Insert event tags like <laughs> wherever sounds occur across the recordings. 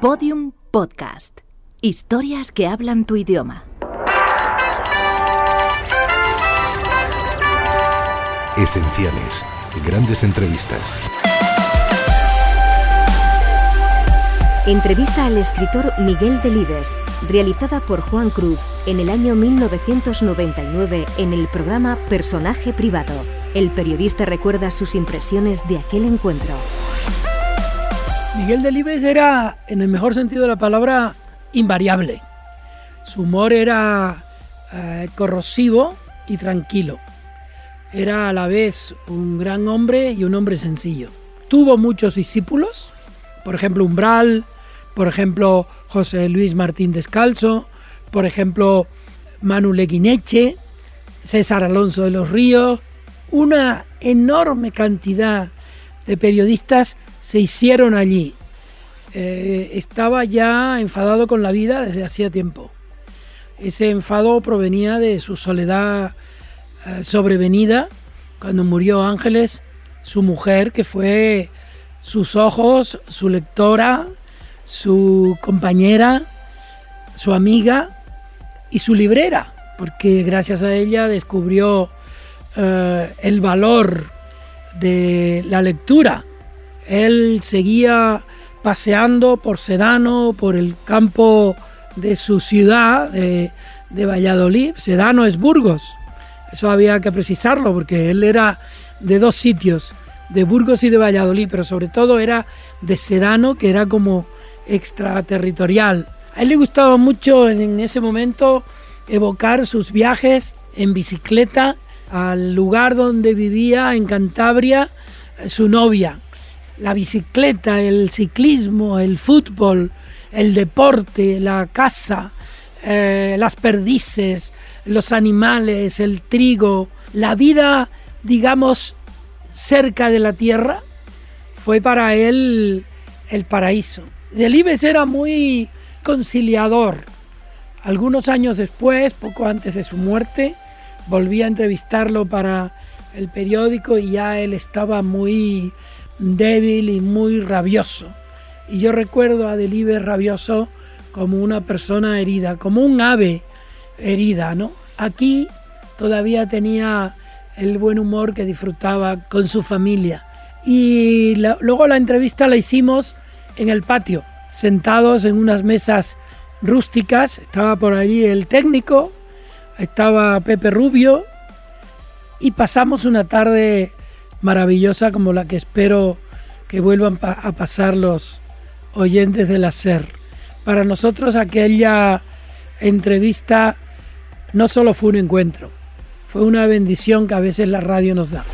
Podium Podcast. Historias que hablan tu idioma. Esenciales. Grandes entrevistas. Entrevista al escritor Miguel Delibes, realizada por Juan Cruz en el año 1999 en el programa Personaje Privado. El periodista recuerda sus impresiones de aquel encuentro. Miguel Delibes era, en el mejor sentido de la palabra, invariable. Su humor era eh, corrosivo y tranquilo. Era a la vez un gran hombre y un hombre sencillo. Tuvo muchos discípulos, por ejemplo Umbral, por ejemplo José Luis Martín Descalzo, por ejemplo Manu Leguineche, César Alonso de los Ríos, una enorme cantidad de periodistas se hicieron allí. Eh, estaba ya enfadado con la vida desde hacía tiempo. Ese enfado provenía de su soledad eh, sobrevenida cuando murió Ángeles, su mujer, que fue sus ojos, su lectora, su compañera, su amiga y su librera, porque gracias a ella descubrió eh, el valor de la lectura. Él seguía paseando por Sedano, por el campo de su ciudad, de, Valladolid. Sedano es Burgos, eso había que precisarlo porque él era de dos sitios, de Burgos y de Valladolid, pero sobre todo era de Sedano, que era como extraterritorial. A él le gustaba mucho en ese momento evocar sus viajes en bicicleta al lugar donde vivía en Cantabria su novia. La bicicleta, el ciclismo, el fútbol, el deporte, la casa, eh, las perdices, los animales, el trigo, la vida, digamos, cerca de la tierra, fue para él el paraíso. Delibes era muy conciliador. Algunos años después, poco antes de su muerte, volví a entrevistarlo para el periódico y ya él estaba muy débil y muy rabioso. Y yo recuerdo a Delibes rabioso como una persona herida, como un ave herida, ¿no? Aquí todavía tenía el buen humor que disfrutaba con su familia. Y luego la entrevista la hicimos en el patio, sentados en unas mesas rústicas. Estaba por allí el técnico, estaba Pepe Rubio y pasamos una tarde maravillosa como la que espero que vuelvan a pasar los oyentes del hacer. Para nosotros aquella entrevista no solo fue un encuentro, fue una bendición que a veces la radio nos da.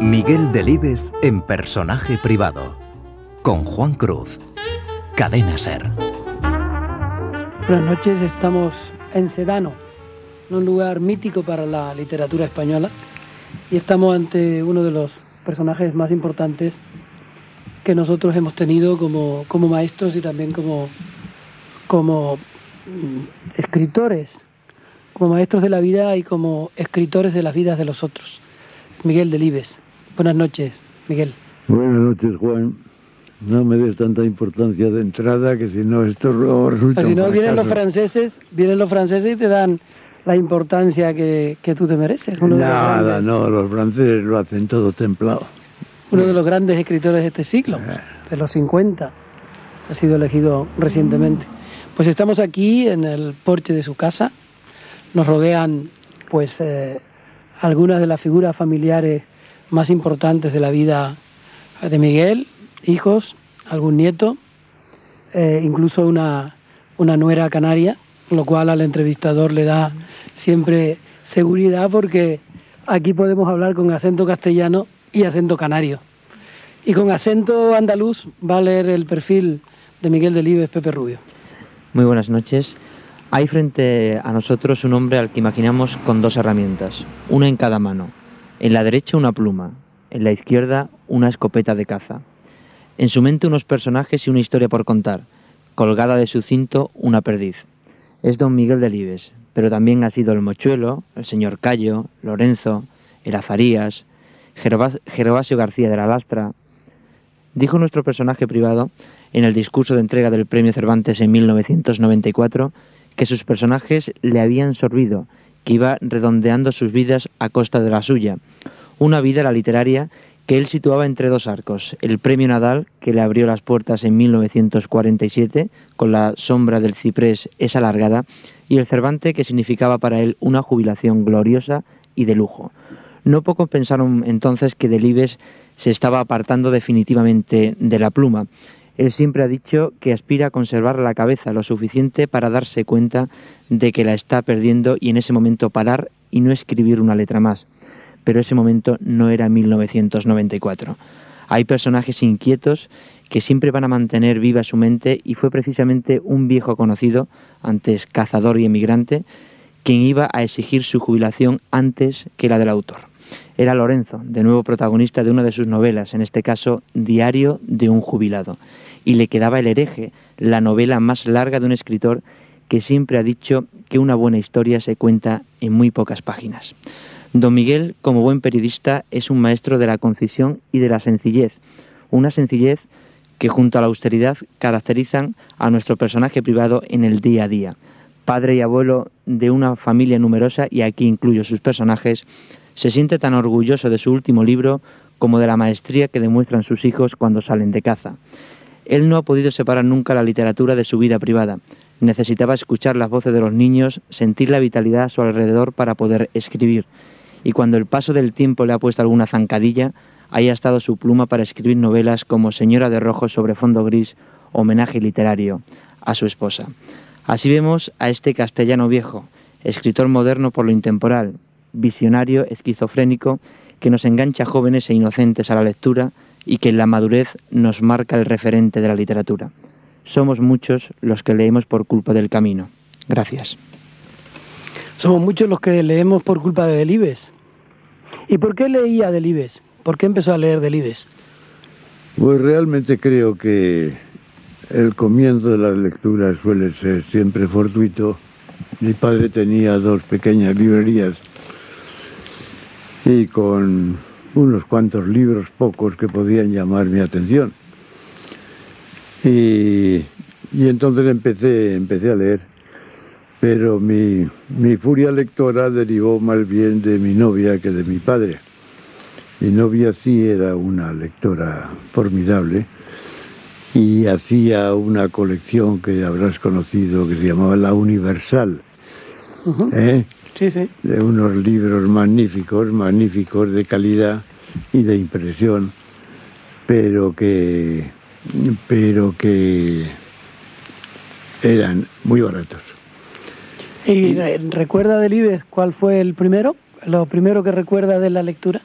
Miguel Delibes en personaje privado. Con Juan Cruz. Cadena Ser. Buenas noches, estamos en Sedano, un lugar mítico para la literatura española, y estamos ante uno de los personajes más importantes que nosotros hemos tenido como, como maestros y también como, como mm, escritores, como maestros de la vida y como escritores de las vidas de los otros. Miguel Delibes. Buenas noches, Miguel. Buenas noches, Juan. No me des tanta importancia de entrada que si no esto luego resulta. si no vienen los franceses, vienen los franceses y te dan la importancia que, que tú te mereces. Uno de, los Nada, no, los franceses lo hacen todo templado. uno de los grandes escritores de este siglo, Eh. de los 50. Ha sido elegido recientemente. Pues estamos aquí en el porche de su casa. Nos rodean, pues, eh, algunas de las figuras familiares más importantes de la vida de Miguel, hijos, algún nieto, eh, incluso una, una nuera canaria, lo cual al entrevistador le da siempre seguridad porque aquí podemos hablar con acento castellano y acento canario. Y con acento andaluz va a leer el perfil de Miguel Delibes Pepe Rubio. Muy buenas noches. Hay frente a nosotros un hombre al que imaginamos con dos herramientas, una en cada mano. En la derecha una pluma, en la izquierda una escopeta de caza. En su mente unos personajes y una historia por contar, colgada de su cinto una perdiz. es don Miguel Delibes, pero también ha sido el Mochuelo, el señor Cayo, Lorenzo, el Azarías, García de la Lastra. Dijo nuestro personaje privado en el discurso de entrega del Premio Cervantes en 1994 que sus personajes le habían sorbido, que iba redondeando sus vidas a costa de la suya. Una vida, la literaria, que él situaba entre dos arcos, el Premio Nadal, que le abrió las puertas en 1947, con la sombra del ciprés es alargada, y el Cervante, que significaba para él una jubilación gloriosa y de lujo. No pocos pensaron entonces que Delibes se estaba apartando definitivamente de la pluma. Él siempre ha dicho que aspira a conservar la cabeza lo suficiente para darse cuenta de que la está perdiendo y en ese momento parar y no escribir una letra más. Pero ese momento no era 1994. Hay personajes inquietos que siempre van a mantener viva su mente y fue precisamente un viejo conocido, antes cazador y emigrante, quien iba a exigir su jubilación antes que la del autor era Lorenzo, de nuevo protagonista de una de sus novelas, en este caso Diario de un jubilado. Y le quedaba El hereje, la novela más larga de un escritor que siempre ha dicho que una buena historia se cuenta en muy pocas páginas. Don Miguel, como buen periodista, es un maestro de la concisión y de la sencillez, una sencillez que junto a la austeridad caracterizan a nuestro personaje privado en el día a día. Padre y abuelo de una familia numerosa, y aquí incluyo sus personajes, se siente tan orgulloso de su último libro como de la maestría que demuestran sus hijos cuando salen de caza. Él no ha podido separar nunca la literatura de su vida privada. Necesitaba escuchar las voces de los niños, sentir la vitalidad a su alrededor para poder escribir. Y cuando el paso del tiempo le ha puesto alguna zancadilla, haya estado su pluma para escribir novelas como Señora de Rojo sobre fondo gris, homenaje literario a su esposa. Así vemos a este castellano viejo, escritor moderno por lo intemporal, visionario, esquizofrénico, que nos engancha jóvenes e inocentes a la lectura y que en la madurez nos marca el referente de la literatura. Somos muchos los que leemos por culpa del camino. Gracias. Somos muchos los que leemos por culpa de Delibes. ¿Y por qué leía Delibes? ¿Por qué empezó a leer Delibes? Pues realmente creo que el comienzo de las lecturas suele ser siempre fortuito. Mi padre tenía dos pequeñas librerías y con unos cuantos libros pocos que podían llamar mi atención. Y, entonces empecé, empecé a leer, pero mi, mi furia lectora derivó más bien de mi novia que de mi padre. Mi novia sí era una lectora formidable y hacía una colección que habrás conocido que se llamaba La Universal. ¿eh? de unos libros magníficos, magníficos de calidad y de impresión, pero que, pero que eran muy baratos. ¿Y recuerda del IBES cuál fue el primero? ¿Lo primero que recuerda de la lectura?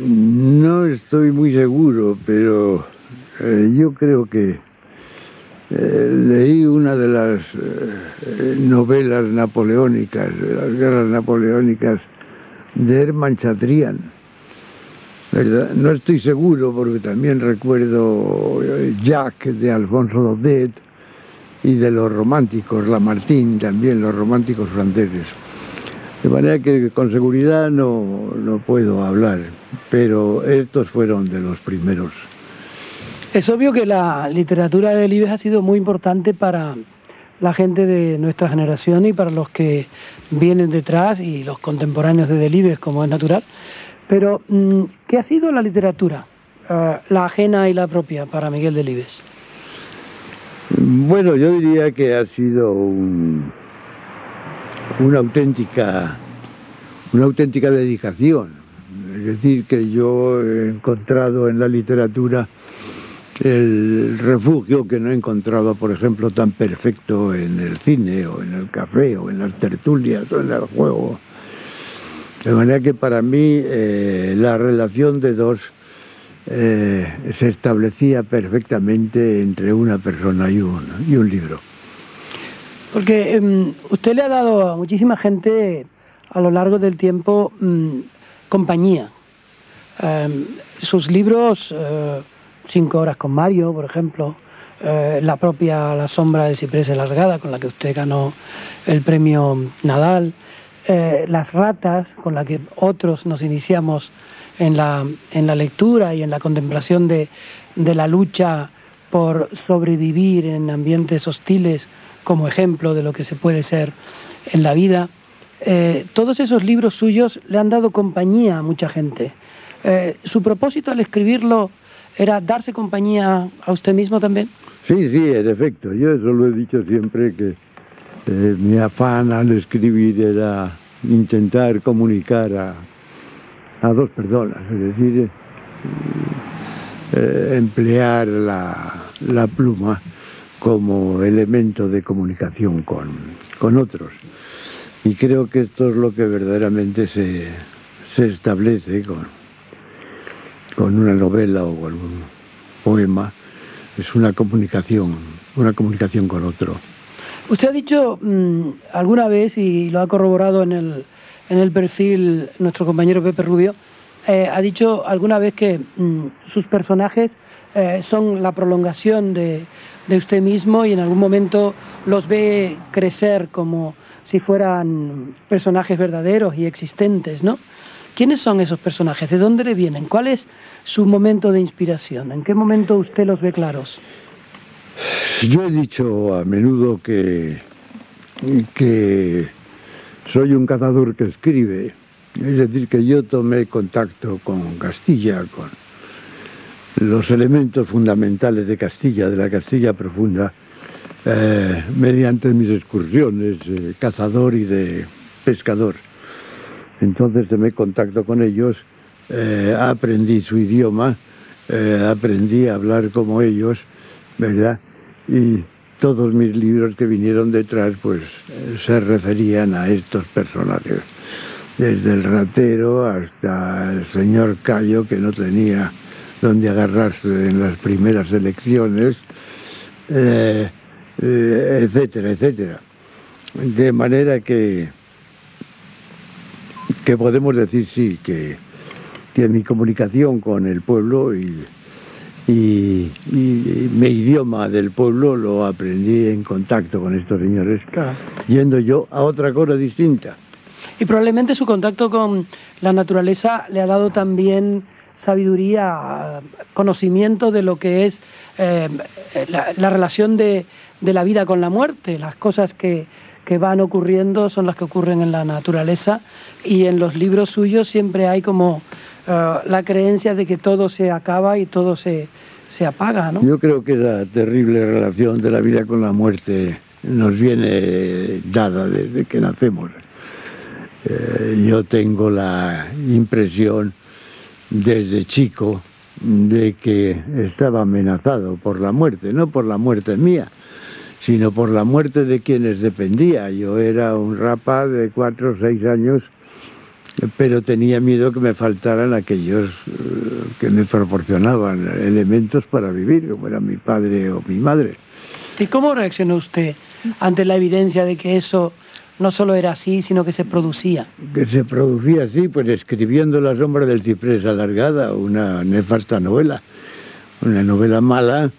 No estoy muy seguro, pero eh, yo creo que eh, leí una de las eh, novelas napoleónicas, de las guerras napoleónicas de Hermann Chatrian. No estoy seguro porque también recuerdo Jack de Alfonso Daudet y de los románticos, Lamartine también, los románticos franceses. De manera que con seguridad no, no puedo hablar, pero estos fueron de los primeros. Es obvio que la literatura de Delibes ha sido muy importante para la gente de nuestra generación y para los que vienen detrás y los contemporáneos de Delibes, como es natural. Pero, mm, ¿qué ha sido la literatura, eh, la ajena y la propia para Miguel Delibes? Bueno, yo diría que ha sido una auténtica una auténtica dedicación. Es decir, que yo he encontrado en la literatura el refugio que no encontraba, por ejemplo, tan perfecto en el cine o en el café o en las tertulias o en el juego. De manera que para mí eh, la relación de dos eh, se establecía perfectamente entre una persona y un, y un libro. Porque em, usted le ha dado a muchísima gente a lo largo del tiempo mm, compañía. Em, sus libros eh, Cinco horas con Mario, por ejemplo, eh, la propia La sombra de ciprés alargada, con la que usted ganó el premio Nadal, Las ratas, con la que otros nos iniciamos en la, en la lectura y en la contemplación de, de la lucha por sobrevivir en ambientes hostiles como ejemplo de lo que se puede ser en la vida. Eh, todos esos libros suyos le han dado compañía a mucha gente. Eh, ¿Su propósito al escribirlo era darse compañía a usted mismo también? Sí, sí, en efecto. Yo eso lo he dicho siempre que eh, mi afán al escribir era intentar comunicar a, a dos personas, es decir, emplear la, la pluma como elemento de comunicación con, con, otros. Y creo que esto es lo que verdaderamente se, se establece con, con una novela o con un poema. Es una comunicación, una comunicación con otro. Usted ha dicho mmm, alguna vez, y lo ha corroborado en el, en el perfil nuestro compañero Pepe Rubio, eh, ha dicho alguna vez que mmm, sus personajes eh, son la prolongación de, de, usted mismo y en algún momento los ve crecer como si fueran personajes verdaderos y existentes, ¿no? ¿Quiénes son esos personajes? ¿De dónde le vienen? ¿Cuál es su momento de inspiración? ¿En qué momento usted los ve claros? Yo he dicho a menudo que, que soy un cazador que escribe, es decir, que yo tomé contacto con Castilla, con, los elementos fundamentales de Castilla, de la Castilla profunda, eh, mediante mis excursiones, eh, cazador y de pescador. Entonces tomé contacto con ellos, eh, aprendí su idioma, eh, aprendí a hablar como ellos, ¿verdad? Y todos mis libros que vinieron detrás, pues se referían a estos personajes, desde el ratero hasta el señor Cayo, que no tenía donde agarrarse en las primeras elecciones, eh, eh, etcétera, etcétera. De manera que, que podemos decir sí, que, que mi comunicación con el pueblo y, y, y, mi idioma del pueblo lo aprendí en contacto con estos señores, yendo yo a otra cosa distinta. Y probablemente su contacto con la naturaleza le ha dado también sabiduría, conocimiento de lo que es eh, la, la, relación de, de, la vida con la muerte. Las cosas que, que, van ocurriendo son las que ocurren en la naturaleza y en los libros suyos siempre hay como uh, la creencia de que todo se acaba y todo se, se apaga. ¿no? Yo creo que la terrible relación de la vida con la muerte nos viene dada desde que nacemos. Eh, yo tengo la impresión desde chico de que estaba amenazado por la muerte, no por la muerte mía, sino por la muerte de quienes dependía. Yo era un rapaz de cuatro o seis años, pero tenía miedo que me faltaran aquellos eh, que me proporcionaban elementos para vivir, como era mi padre o mi madre. ¿Y cómo reaccionó usted ante la evidencia de que eso no solo era así, sino que se producía. Que se producía así, pues escribiendo La sombra del ciprés alargada, una nefasta novela, una novela mala,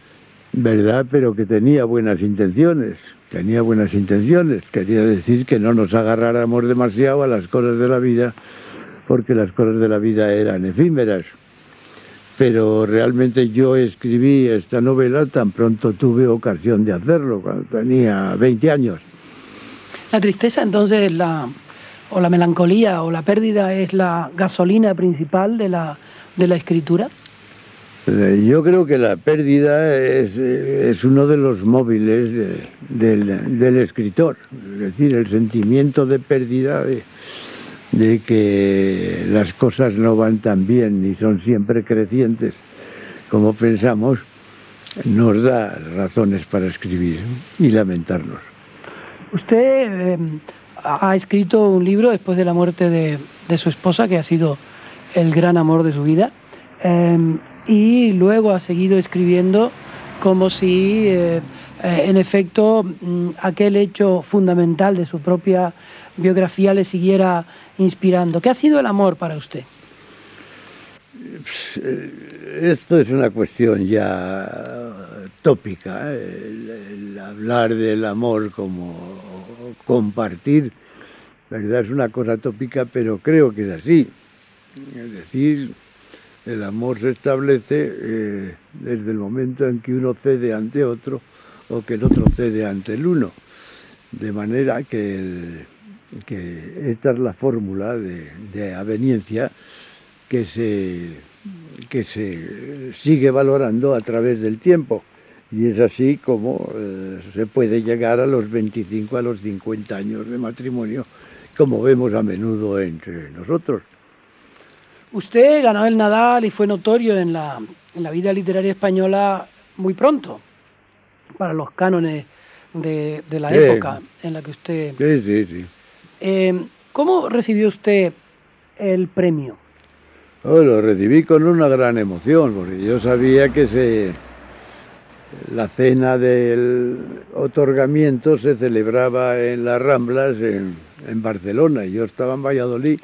¿verdad? Pero que tenía buenas intenciones, tenía buenas intenciones. Quería decir que no nos agarráramos demasiado a las cosas de la vida, porque las cosas de la vida eran efímeras. Pero realmente yo escribí esta novela tan pronto tuve ocasión de hacerlo, cuando tenía 20 años. La tristeza entonces la, o la melancolía o la pérdida es la gasolina principal de la, de la escritura. Eh, yo creo que la pérdida es, es uno de los móviles de, del, del, escritor, es decir, el sentimiento de pérdida de, que las cosas no van tan bien ni son siempre crecientes como pensamos, nos da razones para escribir y lamentarnos. Usted eh, ha escrito un libro después de la muerte de, de, su esposa, que ha sido el gran amor de su vida, eh, y luego ha seguido escribiendo como si, eh, en efecto, mm, aquel hecho fundamental de su propia biografía le siguiera inspirando. ¿Qué ha sido el amor para usted? Esto es una cuestión ya tópica, el, hablar del amor como compartir, ¿verdad? Es una cosa tópica, pero creo que es así. Es decir, el amor se establece eh, desde el momento en que uno cede ante otro o que el otro cede ante el uno. De manera que, esta es la fórmula de, de aveniencia que se, que se sigue valorando a través del tiempo. Y es así como eh, se puede llegar a los 25, a los 50 años de matrimonio, como vemos a menudo entre nosotros. Usted ganó el Nadal y fue notorio en la, en la vida literaria española muy pronto, para los cánones de, de la época en la que usted... Sí, sí, sí. Eh, ¿Cómo recibió usted el premio? Oh, lo recibí con una gran emoción, porque yo sabía que se, la cena del otorgamiento se celebraba en las Ramblas, en, en Barcelona, y yo estaba en Valladolid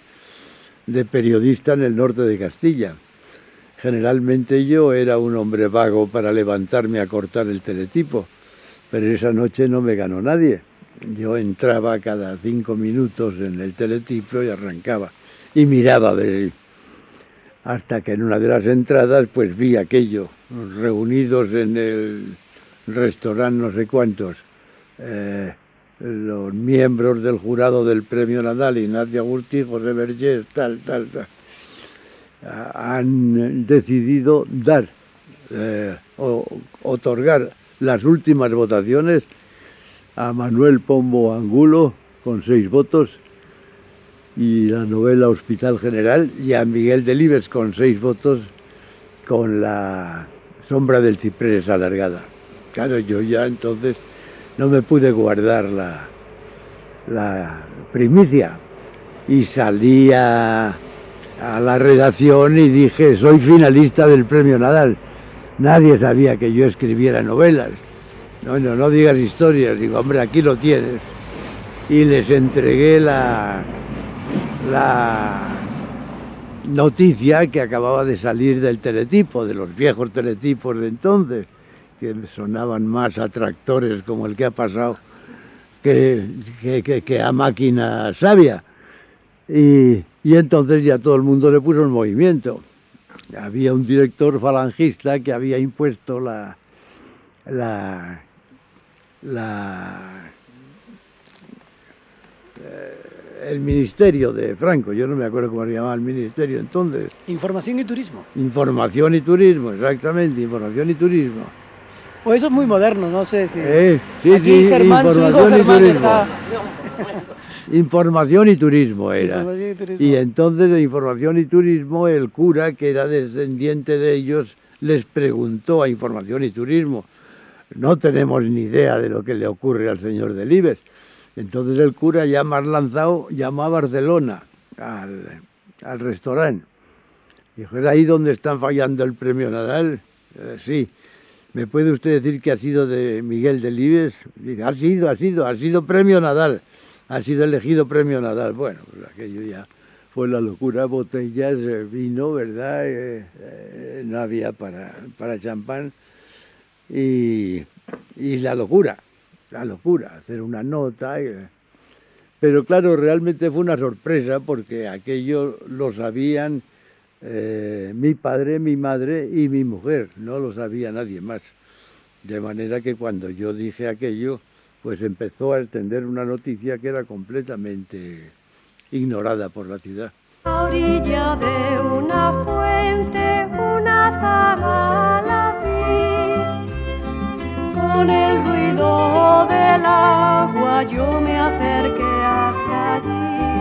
de periodista en el norte de Castilla. Generalmente yo era un hombre vago para levantarme a cortar el teletipo, pero esa noche no me ganó nadie. Yo entraba cada cinco minutos en el teletipo y arrancaba y miraba hasta que en una de las entradas pues vi aquello, reunidos en el restaurante no sé cuántos, eh, los miembros del jurado del premio Nadal, Ignacio Agustí, José Vergés, tal, tal, tal, han decidido dar, eh, o, otorgar las últimas votaciones a Manuel Pombo Angulo con seis votos y la novela Hospital General y a Miguel Delibes con seis votos con la sombra del ciprés alargada. Claro, yo ya entonces no me pude guardar la, la primicia y salí a, a la redacción y dije, soy finalista del premio Nadal. Nadie sabía que yo escribiera novelas. No, no, no digas historias. Digo, hombre, aquí lo tienes. Y les entregué la, la noticia que acababa de salir del teletipo, de los viejos teletipos de entonces, que sonaban más atractores como el que ha pasado que, que, que a máquina sabia. Y, y entonces ya todo el mundo le puso en movimiento. Había un director falangista que había impuesto la, la, la el ministerio de Franco, yo no me acuerdo cómo se llamaba el ministerio entonces. Información y turismo. Información y turismo, exactamente, información y turismo. O eso es muy moderno, no sé si. Eh, sí, Aquí sí, Germán, su hijo información y Germán turismo. está- Información y turismo era. Información y turismo. Y entonces de información y turismo el cura, que era descendiente de ellos, les preguntó a información y turismo. No tenemos ni idea de lo que le ocurre al señor Delibes. Entonces el cura ya más lanzado llamó a Barcelona, al, al restaurante. Dijo, ¿es ahí donde están fallando el premio Nadal? "Eh, sí. ¿Me puede usted decir que ha sido de Miguel Delibes? Dice, ha sido, ha sido, ha sido premio Nadal. Ha sido elegido premio Nadal. Bueno, pues aquello ya fue la locura. Botellas, eh, vino, ¿verdad? Eh, eh, no había para, para champán. Y, y la locura, la locura, hacer una nota. eh. Pero claro, realmente fue una sorpresa porque aquello lo sabían eh, mi padre, mi madre y mi mujer, no lo sabía nadie más. De manera que cuando yo dije aquello, pues empezó a extender una noticia que era completamente ignorada por la ciudad. A orilla de una fuente, una zabala vi. Con el ruido del agua yo me acerqué hasta allí.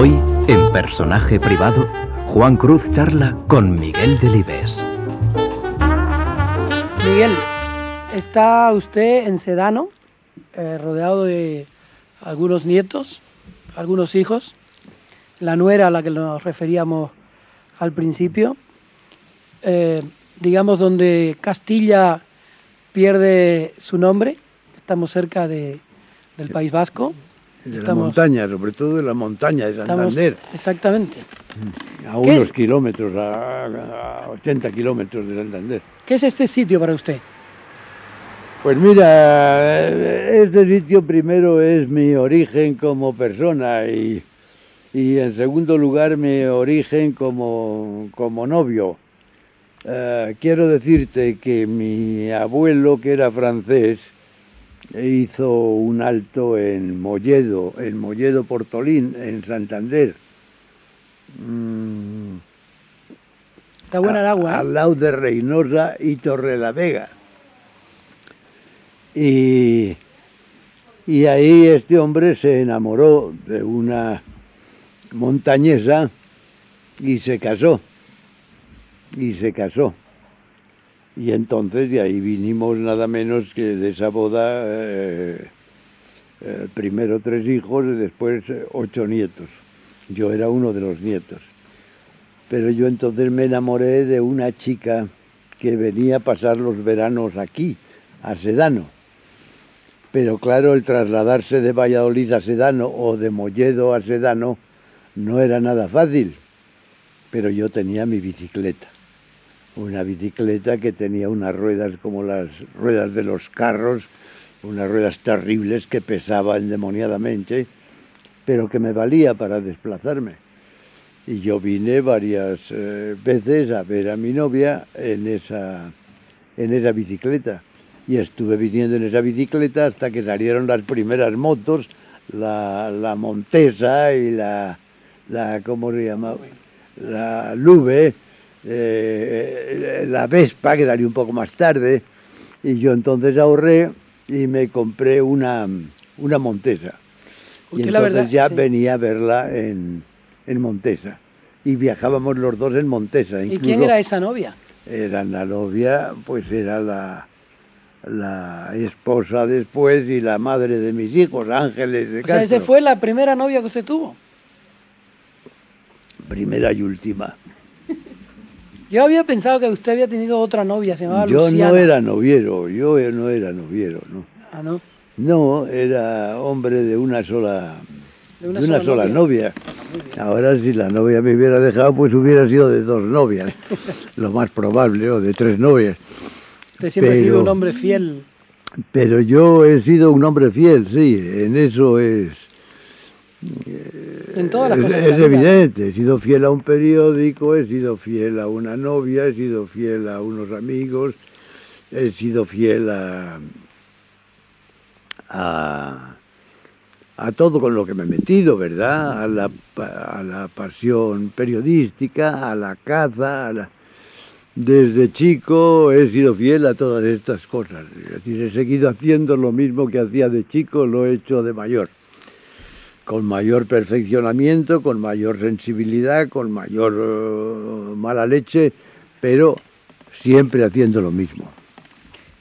Hoy, en Personaje Privado, Juan Cruz charla con Miguel Delibes. Miguel, está usted en Sedano, eh, rodeado de algunos nietos, algunos hijos, la nuera a la que nos referíamos al principio, eh, digamos donde Castilla pierde su nombre, estamos cerca de, del País Vasco. De la Estamos- montaña, sobre todo de la montaña de estamos- Santander, exactamente. a ¿Qué unos es? kilómetros, a, a 80 kilómetros de Santander. ¿Qué es este sitio para usted? Pues mira, eh, este sitio primero es mi origen como persona y, y en segundo lugar mi origen como, como novio. Eh, quiero decirte que mi abuelo, que era francés, hizo un alto en Molledo, en Molledo Portolín, en Santander. Mm, Está buena el agua, ¿eh? Al lado de Reynosa y Torrelavega. Y, y ahí este hombre se enamoró de una montañesa y se casó. Y se casó. Y entonces de ahí vinimos nada menos que de esa boda, eh, eh, primero tres hijos y después eh, ocho nietos. Yo era uno de los nietos. Pero yo entonces me enamoré de una chica que venía a pasar los veranos aquí, a Sedano. Pero claro, el trasladarse de Valladolid a Sedano o de Molledo a Sedano no era nada fácil. Pero yo tenía mi bicicleta. Una bicicleta que tenía unas ruedas como las ruedas de los carros, unas ruedas terribles que pesaban endemoniadamente, pero que me valía para desplazarme. Y yo vine varias eh, veces a ver a mi novia en esa, en esa bicicleta. Y estuve viniendo en esa bicicleta hasta que salieron las primeras motos, la, la Montesa y la, la, ¿cómo se llama? La Lube, eh, la Vespa, que salió un poco más tarde. Y yo entonces ahorré y me compré una, una Montesa. Y entonces la verdad, ya sí. venía a verla en, en Montesa. Y viajábamos los dos en Montesa. ¿Y incluso quién era esa novia? Era la novia, pues era la, la esposa después y la madre de mis hijos, Ángeles de O sea, Castro. esa fue la primera novia que usted tuvo. Primera y última. Yo había pensado que usted había tenido otra novia, se llamaba Yo Luciana. no era noviero, yo no era noviero, no. Ah, ¿no? No, era hombre de una sola, De de una sola sola, novia. novia. Ahora si la novia me hubiera dejado, pues hubiera sido de dos novias, <laughs> lo más probable, o de tres novias. Usted siempre ha sido un hombre fiel. Pero yo he sido un hombre fiel, sí, en eso es, En todas las es, cosas. es evidente. He sido fiel a un periódico, he sido fiel a una novia, he sido fiel a unos amigos, he sido fiel a, a, a todo con lo que me he metido, ¿verdad? A la, a la pasión periodística, a la caza, a la... Desde chico he sido fiel a todas estas cosas. Es decir, he seguido haciendo lo mismo que hacía de chico, lo he hecho de mayor. Con mayor perfeccionamiento, con mayor sensibilidad, con mayor eh, mala leche, pero siempre haciendo lo mismo.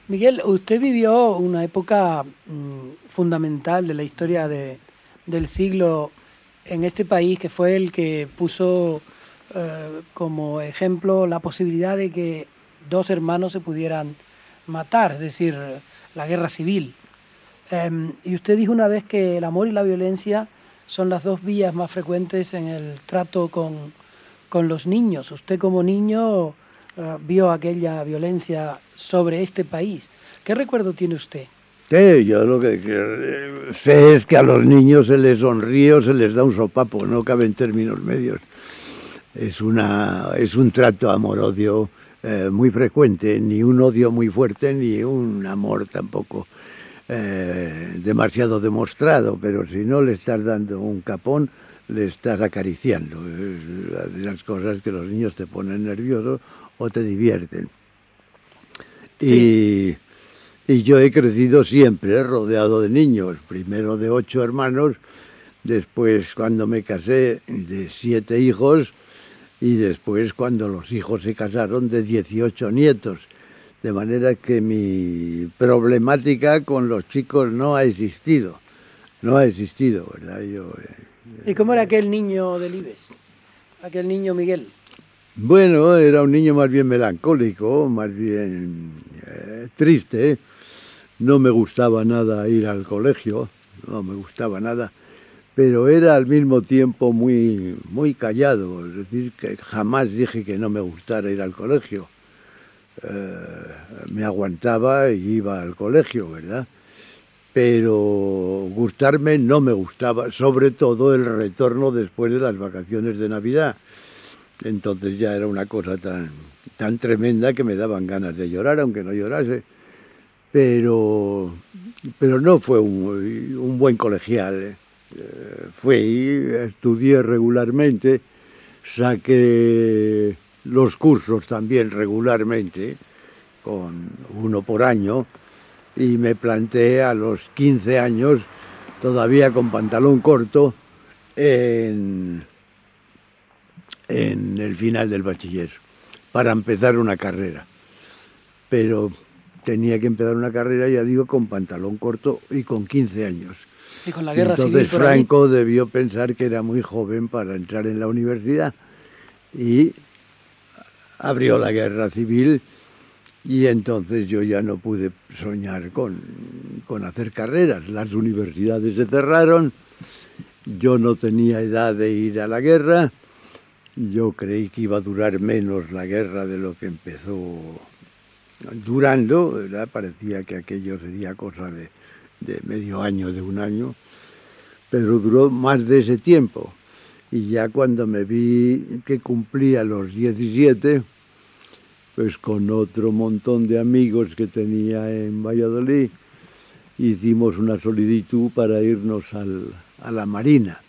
Miguel, usted vivió una época mm, fundamental de la historia de- del siglo en este país, que fue el que puso eh, como ejemplo la posibilidad de que dos hermanos se pudieran matar, es decir, la guerra civil. Em, y usted dijo una vez que el amor y la violencia son las dos vías más frecuentes en el trato con, con los niños. Usted como niño eh, vio aquella violencia sobre este país. ¿Qué recuerdo tiene usted? Sí, yo lo que que sé es que a los niños se les sonríe o se les da un sopapo, no cabe en términos medios. Es, una, es un trato amor-odio eh, muy frecuente, ni un odio muy fuerte, ni un amor tampoco eh, demasiado demostrado, pero si no le estás dando un capón, le estás acariciando. Es una de las cosas que los niños te ponen nervioso o te divierten. Y, y yo he crecido siempre rodeado de niños, primero de ocho hermanos, después cuando me casé de siete hijos, y después cuando los hijos se casaron de 18 nietos. De manera que mi problemática con los chicos no ha existido. No ha existido, ¿verdad? Yo, ¿Y cómo era aquel niño del Ibes? Aquel niño Miguel. Bueno, era un niño más bien melancólico, más bien eh, triste. No me gustaba nada ir al colegio, no me gustaba nada, pero era al mismo tiempo muy, muy callado. Es decir, que jamás dije que no me gustara ir al colegio. Eh, me aguantaba y iba al colegio, ¿verdad? Pero gustarme no me gustaba, sobre todo el retorno después de las vacaciones de Navidad entonces ya era una cosa tan, tan tremenda que me daban ganas de llorar, aunque no llorase. Pero, pero no fue un, un buen colegial. ¿eh? Eh, fui, estudié regularmente, saqué los cursos también regularmente, con uno por año, y me planté a los 15 años, todavía con pantalón corto, en, en el final del bachiller para empezar una carrera. Pero tenía que empezar una carrera, ya digo, con pantalón corto y con 15 años. Y con la guerra Entonces civil. Franco debió pensar que era muy joven para entrar en la universidad y abrió la guerra civil y entonces yo ya no pude soñar con, con hacer carreras. Las universidades se cerraron, yo no tenía edad de ir a la guerra, yo creí que iba a durar menos la guerra de lo que empezó durando, ¿verdad? parecía que aquello sería cosa de, de medio año, de un año, pero duró más de ese tiempo. Y ya cuando me vi que cumplía los 17, pues con otro montón de amigos que tenía en Valladolid, hicimos una solicitud para irnos al, a la Marina,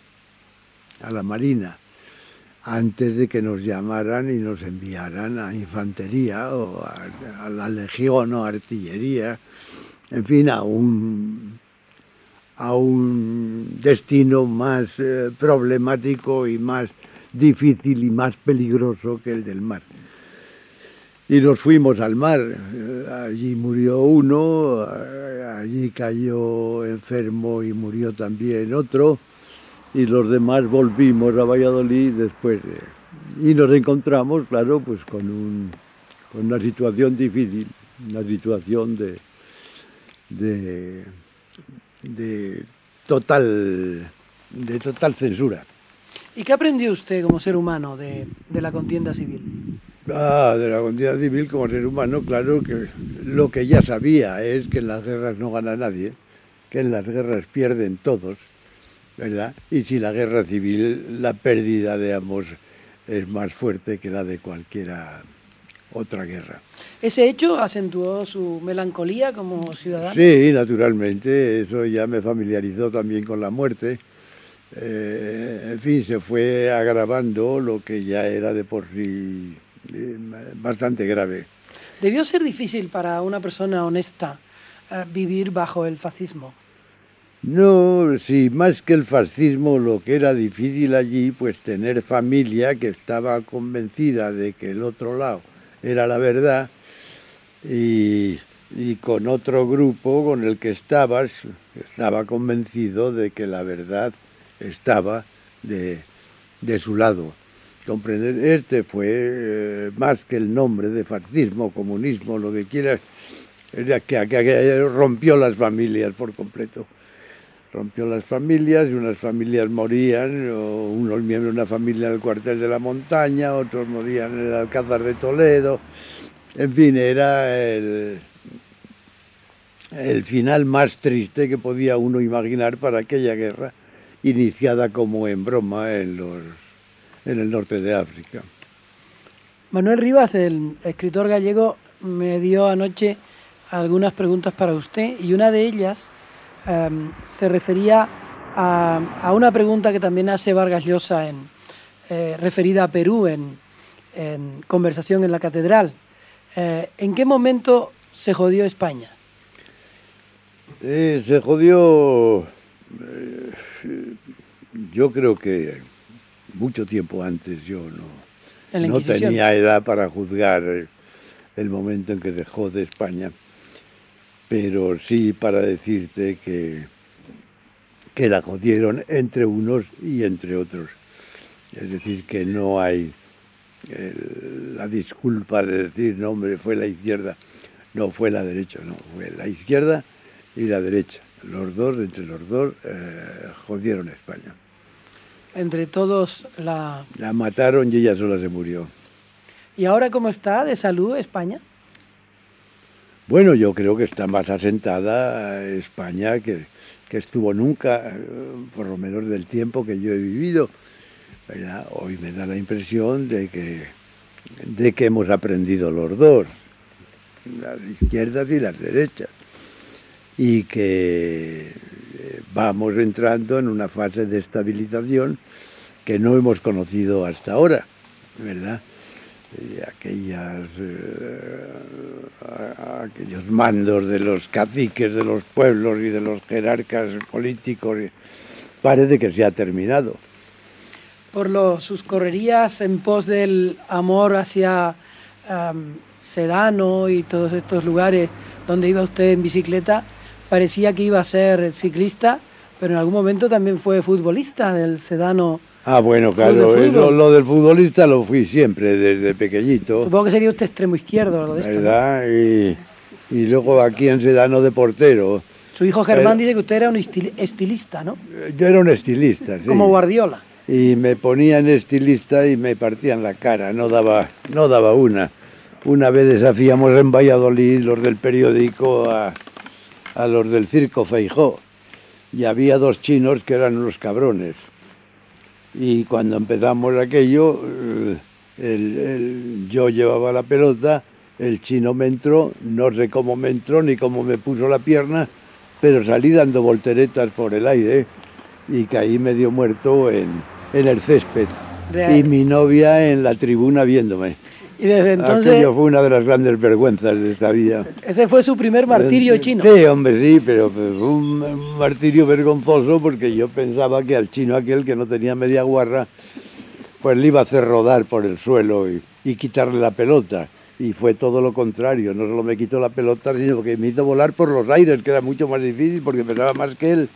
a la Marina, antes de que nos llamaran y nos enviaran a infantería o a, a la legión o artillería, en fin, a un, a un destino más eh, problemático y más difícil y más peligroso que el del mar. Y nos fuimos al mar. Eh, Allí murió uno, eh, allí cayó enfermo y murió también otro. Y los demás volvimos a Valladolid después. de- y nos encontramos, claro, pues con, un, con una situación difícil, una situación de, de total de total censura. ¿Y qué aprendió usted como ser humano de, de la contienda civil? Ah, de la contienda civil como ser humano, claro que lo que ya sabía es que en las guerras no gana nadie, que en las guerras pierden todos, ¿verdad? Y si la guerra civil, la pérdida de ambos es más fuerte que la de cualquiera otra guerra. ¿Ese hecho acentuó su melancolía como ciudadano? Sí, naturalmente, eso ya me familiarizó también con la muerte. Eh, en fin, se fue agravando lo que ya era de por sí eh, bastante grave. ¿Debió ser difícil para una persona honesta eh, vivir bajo el fascismo? No, sí, más que el fascismo, lo que era difícil allí, pues tener familia que estaba convencida de que el otro lado era la verdad y, y con otro grupo con el que estabas, estaba convencido de que la verdad estaba de, de su lado. Comprender, este fue eh, más que el nombre de fascismo, comunismo, lo que quieras, era que, que- que rompió las familias por completo rompió las familias y unas familias morían, o unos miembros de una familia en el cuartel de la montaña, otros morían en el Alcázar de Toledo. En fin, era el, el final más triste que podía uno imaginar para aquella guerra, iniciada como en broma en, los, en el norte de África. Manuel Rivas, el escritor gallego, me dio anoche algunas preguntas para usted y una de ellas em, se refería a, a una pregunta que también hace Vargas Llosa en, eh, referida a Perú en, en Conversación en la Catedral. Eh, ¿En qué momento se jodió España? Eh, se jodió, yo creo que mucho tiempo antes, yo no, no tenía edad para juzgar el, el momento en que dejó de España, pero sí para decirte que, que la jodieron entre unos y entre otros. Es decir, que no hay el- la disculpa de decir, no, hombre, fue la izquierda. No, fue la derecha, no, fue la izquierda y la derecha. Los dos, entre los dos, eh, jodieron a España. Entre todos la... La mataron y ella sola se murió. ¿Y ahora cómo está de salud España? Bueno, yo creo que está más asentada España que, que estuvo nunca, eh, por lo menos del tiempo que yo he vivido. ¿verdad? Hoy me da la impresión de que, de que hemos aprendido los dos, las izquierdas y las derechas, y que eh, vamos entrando en una fase de estabilización que no hemos conocido hasta ahora, ¿verdad? Y aquellas, eh, aquellos mandos de los caciques de los pueblos y de los jerarcas políticos, parece que se ha terminado. Por lo, sus correrías en pos del amor hacia Sedano y todos estos lugares donde iba usted en bicicleta, parecía que iba a ser ciclista, pero en algún momento también fue futbolista del Sedano. Ah, bueno, claro, fútbol. lo, lo del futbolista lo fui siempre desde pequeñito, Supongo que sería usted extremo izquierdo o algo de. ¿verdad? Y, y luego aquí en Sedano de portero. Su hijo Germán Pero- dice que usted era un estil- estilista, ¿no? Yo era un estilista, sí. Como Guardiola. y me ponían estilista y me partían la cara, no daba, no daba una. Una vez desafiamos en Valladolid los del periódico a, a los del circo Feijó y había dos chinos que eran unos cabrones. Y cuando empezamos aquello, eh, el- el- yo llevaba la pelota, el chino me entró, no sé cómo me entró ni cómo me puso la pierna, pero salí dando volteretas por el aire y caí medio muerto en, en el césped. Y mi novia en la tribuna viéndome. Y desde entonces, Aquello fue una de las grandes vergüenzas de esta vida. ese fue su primer martirio chino. Sí, hombre, sí, pero fue un martirio vergonzoso porque yo pensaba que al chino aquel que no tenía media guarra, pues le iba a hacer rodar por el suelo y, y quitarle la pelota. Y fue todo lo contrario, no solo me quitó la pelota, sino que me hizo volar por los aires, que era mucho más difícil porque pesaba más que él.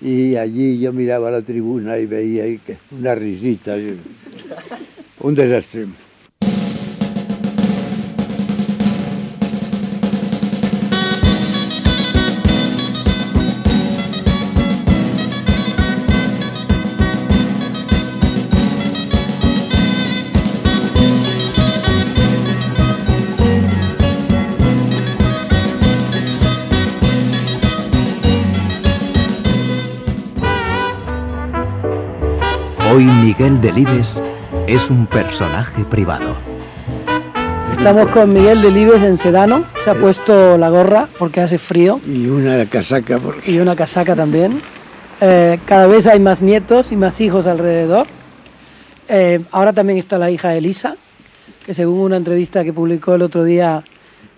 Y allí yo miraba la tribuna y veía una risita, un desastre. Miguel Delibes es un personaje privado. Estamos con Miguel Delibes en Sedano. Se ha puesto la gorra porque hace frío Y una casaca, porque y una casaca también. Eh, cada vez hay más nietos y más hijos alrededor. Eh, ahora también está la hija de Elisa, que según una entrevista que publicó el otro día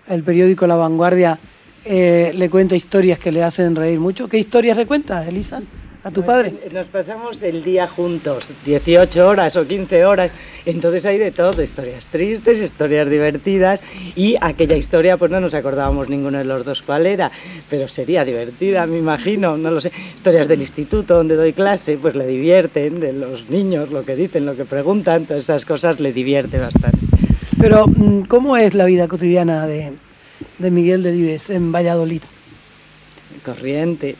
el periódico La Vanguardia, eh, le cuenta historias que le hacen reír mucho. ¿Qué historias le cuentas, Elisa, a tu padre? Nos pasamos el día juntos, 18 horas o 15 horas, entonces hay de todo, historias tristes, historias divertidas y aquella historia pues no nos acordábamos ninguno de los dos cuál era, pero sería divertida, me imagino, no lo sé, historias del instituto donde doy clase, pues le divierten, de los niños, lo que dicen, lo que preguntan, todas esas cosas le divierte bastante. Pero, mm, ¿cómo es la vida cotidiana de, de Miguel Delibes en Valladolid? Corriente,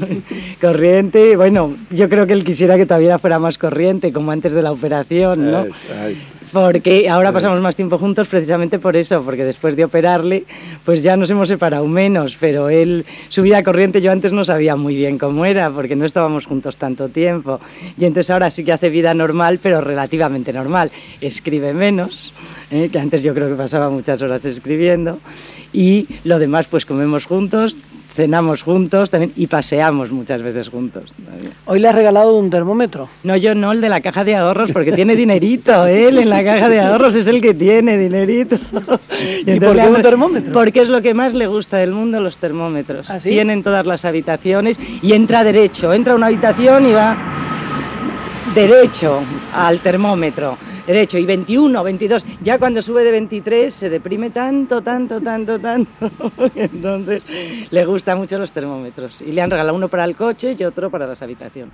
<laughs> corriente, bueno, yo creo que él quisiera que todavía fuera más corriente, como antes de la operación, ¿no? Ay, Porque ahora pasamos más tiempo juntos precisamente por eso, porque después de operarle, pues ya nos hemos separado menos, pero él, su vida corriente yo antes no sabía muy bien cómo era, porque no estábamos juntos tanto tiempo. Y entonces ahora sí que hace vida normal, pero relativamente normal. Escribe menos, ¿eh? que antes yo creo que pasaba muchas horas escribiendo, y lo demás pues comemos juntos, cenamos juntos también y paseamos muchas veces juntos. también. Hoy le has regalado un termómetro. No, yo no, el de la caja de ahorros, porque tiene <laughs> dinerito, él en la caja de ahorros es el que tiene dinerito. <laughs> ¿Y por qué un termómetro? Porque es lo que más le gusta del mundo, los termómetros. ¿Ah, sí? Tienen todas las habitaciones y entra derecho, entra a una habitación y va derecho al termómetro. Derecho. Y 21, 22, ya cuando sube de 23 se deprime tanto, tanto, tanto, tanto. <laughs> Entonces le gustan mucho los termómetros. Y le han regalado uno para el coche y otro para las habitaciones.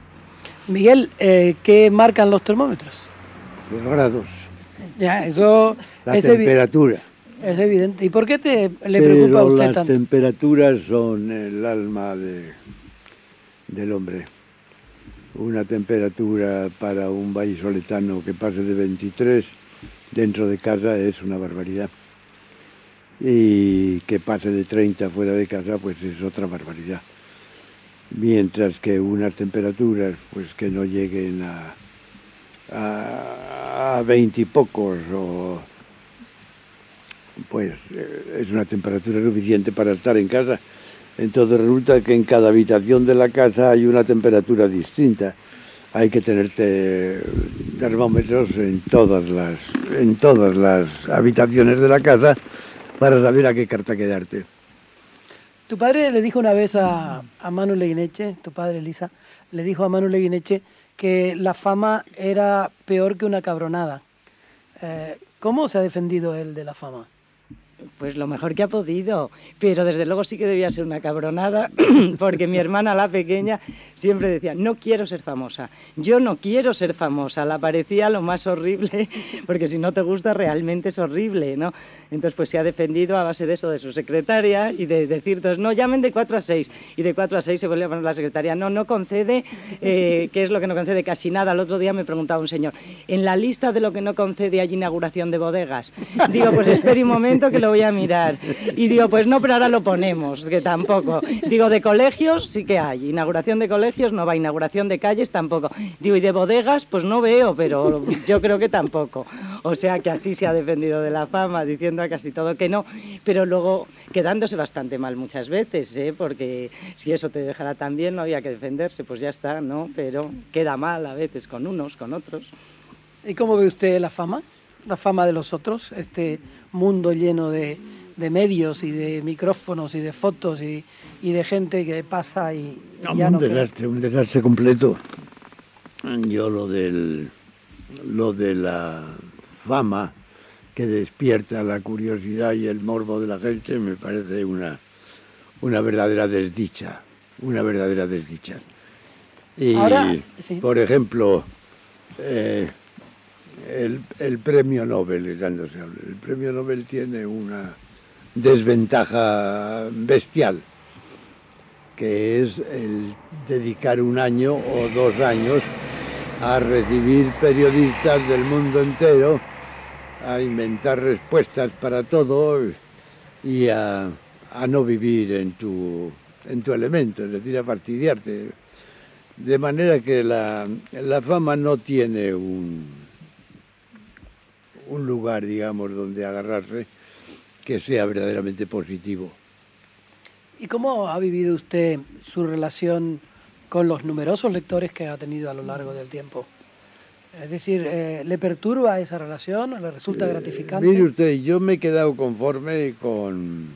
Miguel, eh, ¿qué marcan los termómetros? Los grados, Ya, eso la es, evi- temperatura. es evidente. ¿Y por qué te, le preocupa a Pero usted las tanto? temperaturas son el alma de, del hombre. Una temperatura para un vallisoletano que pase de 23 dentro de casa es una barbaridad. Y que pase de 30 fuera de casa pues es otra barbaridad. Mientras que unas temperaturas pues que no lleguen a a, a 20 y pocos o pues eh, es una temperatura suficiente para estar en casa. Entonces resulta que en cada habitación de la casa hay una temperatura distinta. Hay que tener te- termómetros en todas las en todas las habitaciones de la casa para saber a qué carta quedarte. Tu padre le dijo una vez a, a Manu Leguineche, tu padre Elisa, le dijo a Manu Leguineche que la fama era peor que una cabronada. Eh, ¿Cómo se ha defendido él de la fama? Pues lo mejor que ha podido, pero desde luego sí que debía ser una cabronada, <clears throat> porque mi hermana, la pequeña, siempre decía, no quiero ser famosa, yo no quiero ser famosa, la parecía lo más horrible, <laughs> porque si no te gusta realmente es horrible, ¿no? Entonces pues se ha defendido a base de eso, de su secretaria, y de decir, no, llamen de 4 a 6, y de 4 a 6 se vuelve a poner la secretaria, no, no concede, eh, ¿qué es lo que no concede? Casi nada. El otro día me preguntaba un señor, en la lista de lo que no concede hay inauguración de bodegas. Digo, pues espere un momento que lo voy a mirar. Y digo, pues no, pero ahora lo ponemos, que tampoco. Digo, de colegios sí que hay. Inauguración de colegios no va, inauguración de calles tampoco. Digo, y de bodegas, pues no veo, pero yo creo que tampoco. O sea que así se ha defendido de la fama, diciendo a casi todo que no, pero luego quedándose bastante mal muchas veces, ¿eh? porque si eso te dejara tan bien no había que defenderse, pues ya está, ¿no? Pero queda mal a veces con unos, con otros. ¿Y cómo ve usted la fama? La fama de los otros, este mundo lleno de, de medios y de micrófonos y de fotos y, y de gente que pasa y No, ya un no queda. desastre, un desastre completo. Yo lo del lo de la fama que despierta la curiosidad y el morbo de la gente me parece una una verdadera desdicha, una verdadera desdicha. Y Ahora, sí. por ejemplo, eh, el, el premio Nobel, ya no se habla, el premio Nobel tiene una desventaja bestial que es el dedicar un año o dos años a recibir periodistas del mundo entero, a inventar respuestas para todo y a, a no vivir en tu, en tu elemento, es decir, a fastidiarte. De manera que la, la fama no tiene un, un lugar, digamos, donde agarrarse que sea verdaderamente positivo. ¿Y cómo ha vivido usted su relación con los numerosos lectores que ha tenido a lo largo del tiempo? Es decir, eh, ¿le perturba esa relación? ¿Le resulta gratificante? Mire usted, yo me he quedado conforme con,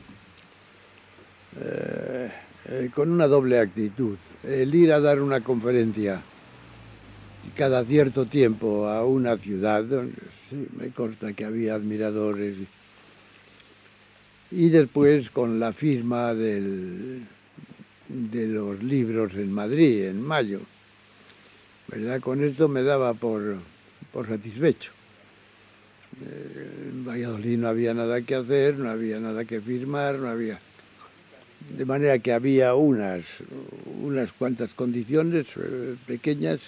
eh, eh, con una doble actitud. El ir a dar una conferencia cada cierto tiempo a una ciudad, donde sí, me consta que había admiradores, y después con la firma del, de los libros en Madrid, en mayo. ¿Verdad? Con esto me daba por, por satisfecho. En Valladolid no había nada que hacer, no había nada que firmar, no había... De manera que había unas, unas cuantas condiciones eh, pequeñas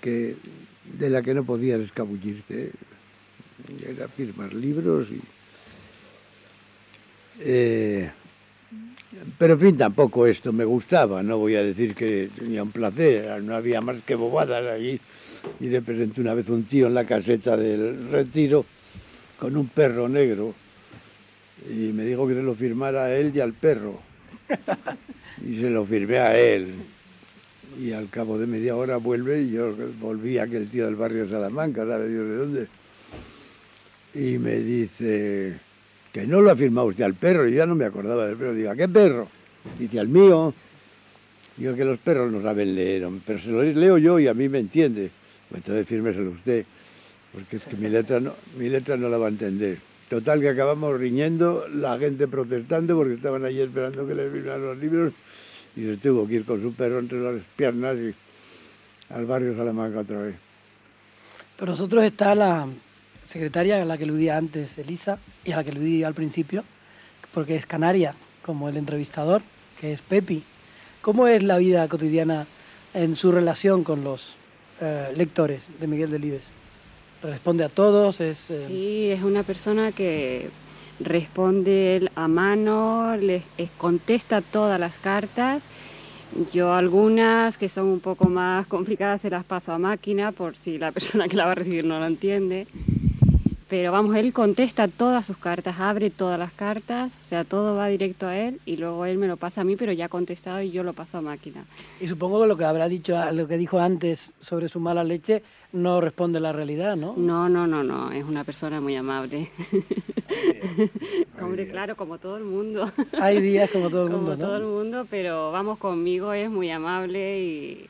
que, de las que no podías escabullirte. Era firmar libros y... Eh, pero en fin, tampoco esto me gustaba, no voy a decir que tenía un placer, no había más que bobadas allí. Y le presenté una vez un tío en la caseta del retiro con un perro negro y me dijo que se lo firmara a él y al perro. Y se lo firmé a él. Y al cabo de media hora vuelve y yo volví a aquel tío del barrio Salamanca, ¿sabe Dios de dónde? Y me dice, que no lo ha firmado usted al perro, yo ya no me acordaba del perro. Digo, ¿a qué perro? Dice, al mío. Digo que los perros no saben leer, pero se lo leo yo y a mí me entiende. Pues entonces fírmeselo usted. porque es que mi letra no, mi letra no la va a entender. Total que acabamos riñendo, la gente protestando porque estaban allí esperando que les vinieran los libros y se tuvo que ir con su perro entre las piernas y al barrio Salamanca otra vez. Con nosotros está la secretaria a la que aludía antes, Elisa, y a la que aludí al principio, porque es canaria, como el entrevistador, que es Pepi. ¿Cómo es la vida cotidiana en su relación con los eh, lectores de Miguel Delibes? ¿Responde a todos? Es, eh, Sí, es una persona que responde a mano, les contesta todas las cartas. Yo algunas que son un poco más complicadas se las paso a máquina por si la <laughs> persona que la va a recibir no lo entiende. Pero vamos, él contesta todas sus cartas, abre todas las cartas, o sea, todo va directo a él y luego él me lo pasa a mí, pero ya contestado y yo lo paso a máquina. Y supongo que lo que habrá dicho, lo que dijo antes sobre su mala leche, no responde la realidad, ¿no? No, no, no, no, es una persona muy amable. <laughs> Hombre, claro, como todo el mundo. Hay días como todo el <laughs> mundo, como ¿no? todo el mundo, pero vamos conmigo, es muy amable y,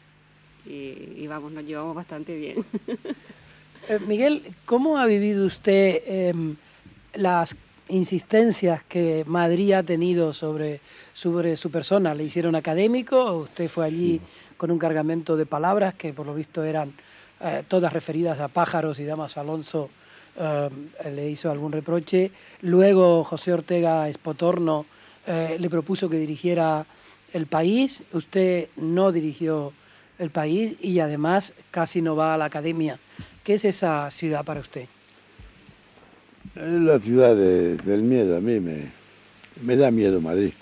y- y vamos, nos llevamos bastante bien. <laughs> Eh, Miguel, ¿cómo ha vivido usted em, las insistencias que Madrid ha tenido sobre, sobre su persona? ¿Le hicieron académico o usted fue allí con un cargamento de palabras que por lo visto eran eh, todas referidas a pájaros y Damas Alonso em, le hizo algún reproche? Luego José Ortega Espotorno eh, le propuso que dirigiera el país, usted no dirigió el país y además casi no va a la academia. ¿Qué es esa ciudad para usted? Es la ciudad de- del miedo, a mí me, da miedo Madrid.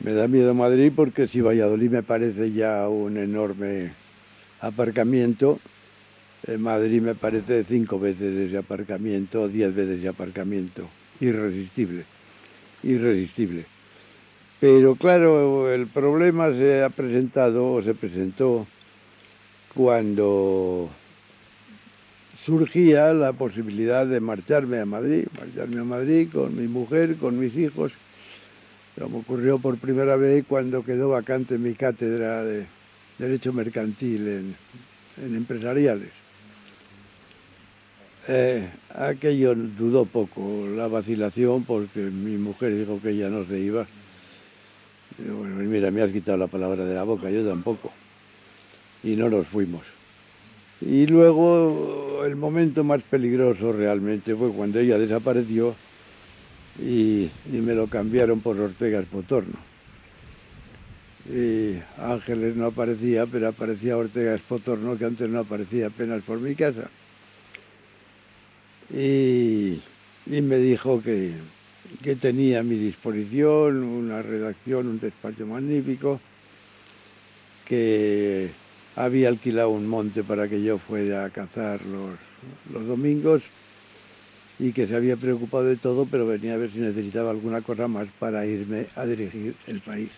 Me da miedo Madrid porque si Valladolid me parece ya un enorme aparcamiento, en Madrid me parece cinco veces ese aparcamiento, diez veces ese aparcamiento. Irresistible, irresistible. Pero claro, el problema se ha presentado o se presentó cuando surgía la posibilidad de marcharme a Madrid, marcharme a Madrid con mi mujer, con mis hijos. Me ocurrió por primera vez cuando quedó vacante mi cátedra de Derecho Mercantil en, Empresariales. Eh, aquello dudó poco la vacilación porque mi mujer dijo que ella no se iba. Bueno, mira, me has quitado la palabra de la boca, yo tampoco. Y no nos fuimos. Y luego el momento más peligroso realmente fue cuando ella desapareció y, y me lo cambiaron por Ortega Espotorno. Y Ángeles no aparecía, pero aparecía Ortega Espotorno, que antes no aparecía apenas por mi casa. Y, y me dijo que, que tenía a mi disposición una redacción, un despacho magnífico, que había alquilado un monte para que yo fuera a cazar los, los domingos y que se había preocupado de todo, pero venía a ver si necesitaba alguna cosa más para irme a dirigir el país.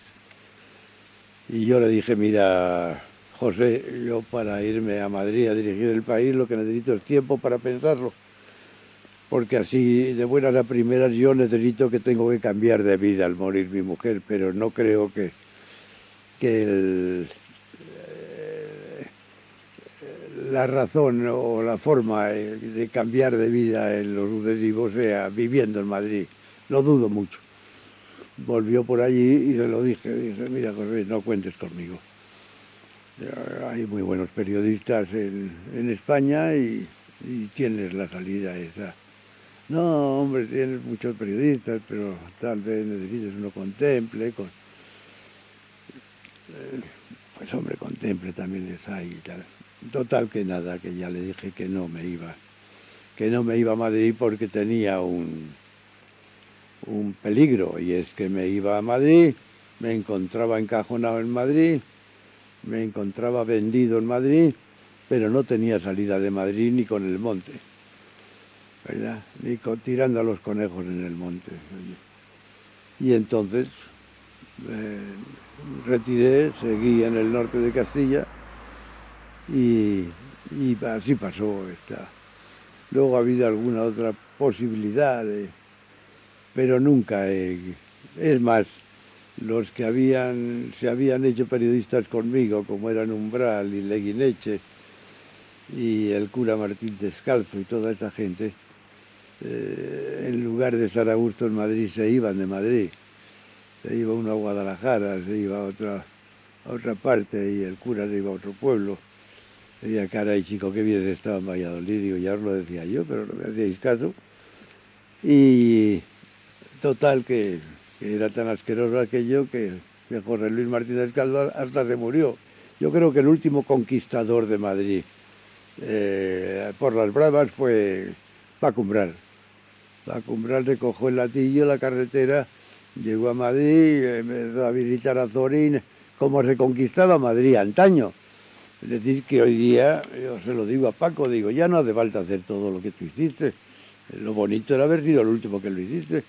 Y yo le dije, mira, José, yo para irme a Madrid a dirigir el país lo que necesito es tiempo para pensarlo. Porque así, de buenas a primeras, yo necesito que tengo que cambiar de vida al morir mi mujer, pero no creo que, que el, la razón o la forma eh, de cambiar de vida en los sucesivos sea viviendo en Madrid. Lo dudo mucho. Volvió por allí y se lo dije. Dije, mira, José, no cuentes conmigo. Hay muy buenos periodistas en, España y, y tienes la salida esa. No, hombre, tienes muchos periodistas, pero tal vez necesites uno contemple. Con... Eh, Pues hombre, contemple también les hay y tal. Total que nada, que ya le dije que no me iba, que no me iba a Madrid porque tenía un, un peligro y es que me iba a Madrid, me encontraba encajonado en Madrid, me encontraba vendido en Madrid, pero no tenía salida de Madrid ni con el monte, ¿verdad? Ni con- tirando a los conejos en el monte. Y entonces me retiré, seguí en el norte de Castilla y, y así pasó esta. Luego ha habido alguna otra posibilidad, pero nunca. Es más, los que habían, se habían hecho periodistas conmigo, como eran Umbral y Leguineche, y el cura Martín Descalzo y toda esa gente, eh, en lugar de estar a gusto en Madrid, se iban de Madrid. Se iba uno a Guadalajara, se iba a otra, a otra parte y el cura se iba a otro pueblo. Decía, caray, chico, qué bien estaba en Valladolid. Digo, ya os lo decía yo, pero no me hacíais caso. Y total, que, era tan asqueroso aquello que, que José Luis Martínez Caldo hasta se murió. Yo creo que el último conquistador de Madrid eh, por las bravas fue Paco Umbral. Paco Umbral recogió el latillo, la carretera, llegó a Madrid, empezó a visitar a Zorín, como se conquistaba Madrid antaño. Es decir, que hoy día, yo se lo digo a Paco, digo, ya no hace falta hacer todo lo que tú hiciste. Lo bonito era haber sido el último que lo hiciste.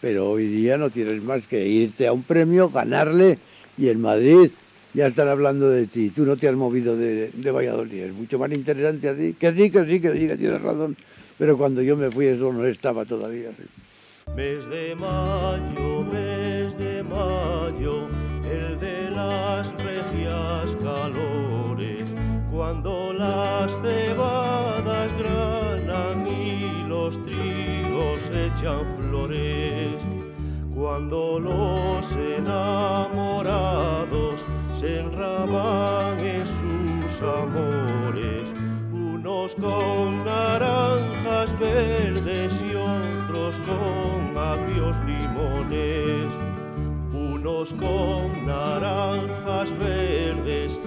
Pero hoy día no tienes más que irte a un premio, ganarle, y en Madrid ya están hablando de ti. Tú no te has movido de, de Valladolid. Es mucho más interesante así. Que sí, que sí, que sí, que tienes razón. Pero cuando yo me fui eso no estaba todavía así. Mes de mayo, mes de mayo, el de las cuando las cebadas granan y los trigos echan flores, cuando los enamorados se enraman en sus amores, unos con naranjas verdes y otros con agrios limones, unos con naranjas verdes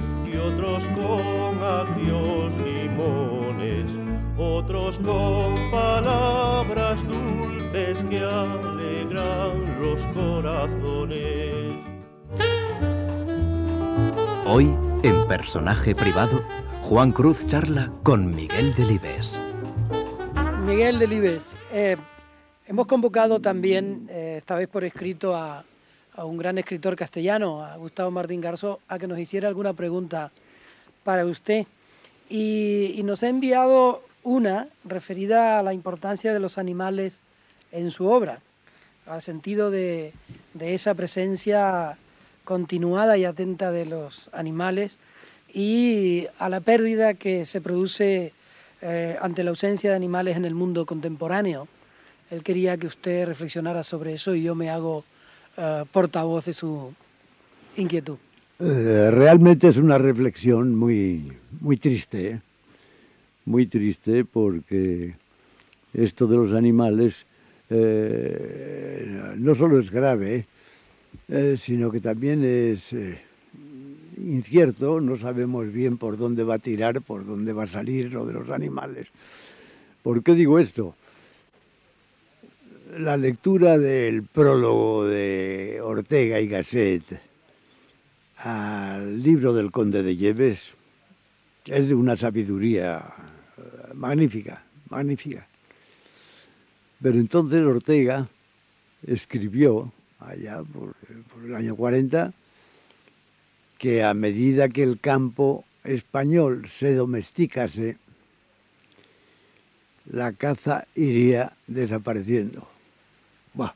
otros con agrios limones, otros con palabras dulces que alegran los corazones. Hoy, en personaje privado, Juan Cruz charla con Miguel Delibes. Miguel Delibes, eh, hemos convocado también, eh, esta vez por escrito, a, a, un gran escritor castellano, a Gustavo Martín Garzó, a que nos hiciera alguna pregunta para usted. Y, nos ha enviado una referida a la importancia de los animales en su obra, al sentido de, de esa presencia continuada y atenta de los animales y a la pérdida que se produce eh, ante la ausencia de animales en el mundo contemporáneo. Él quería que usted reflexionara sobre eso y yo me hago eh, portavoz de su inquietud. Eh, realmente es una reflexión muy, muy triste, muy triste porque esto de los animales eh, no solo es grave, eh, sino que también es incierto, no sabemos bien por dónde va a tirar, por dónde va a salir lo de los animales. ¿Por qué digo esto? La lectura del prólogo de Ortega y Gasset al libro del Conde de Lleves es de una sabiduría eh, magnífica, magnífica. Pero entonces Ortega escribió allá por, por, el año 40, que a medida que el campo español se domesticase, la caza iría desapareciendo. Bah.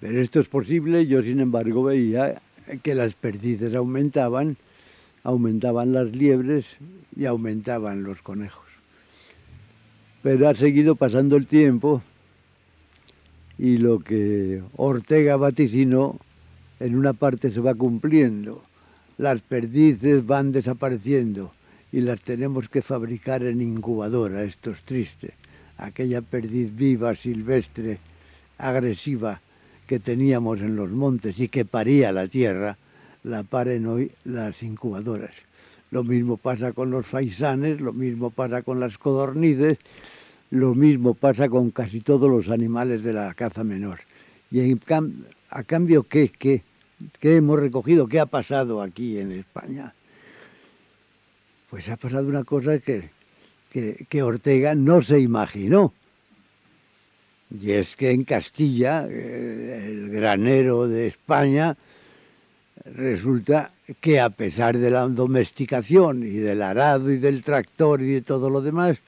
Pero esto es posible, yo sin embargo veía que las perdices aumentaban, aumentaban las liebres y aumentaban los conejos. Pero ha seguido pasando el tiempo y lo que Ortega vaticinó en una parte se va cumpliendo. Las perdices van desapareciendo y las tenemos que fabricar en incubadora, esto es triste. Aquella perdiz viva, silvestre, agresiva que teníamos en los montes y que paría la tierra, la paren hoy las incubadoras. Lo mismo pasa con los faisanes, lo mismo pasa con las codornices, lo mismo pasa con casi todos los animales de la caza menor. Y a cambio, ¿qué, qué, ¿qué hemos recogido? ¿Qué ha pasado aquí en España? Pues ha pasado una cosa que, que, que Ortega no se imaginó. Y es que en Castilla, eh, el granero de España, resulta que a pesar de la domesticación y del arado y del tractor y de todo lo demás,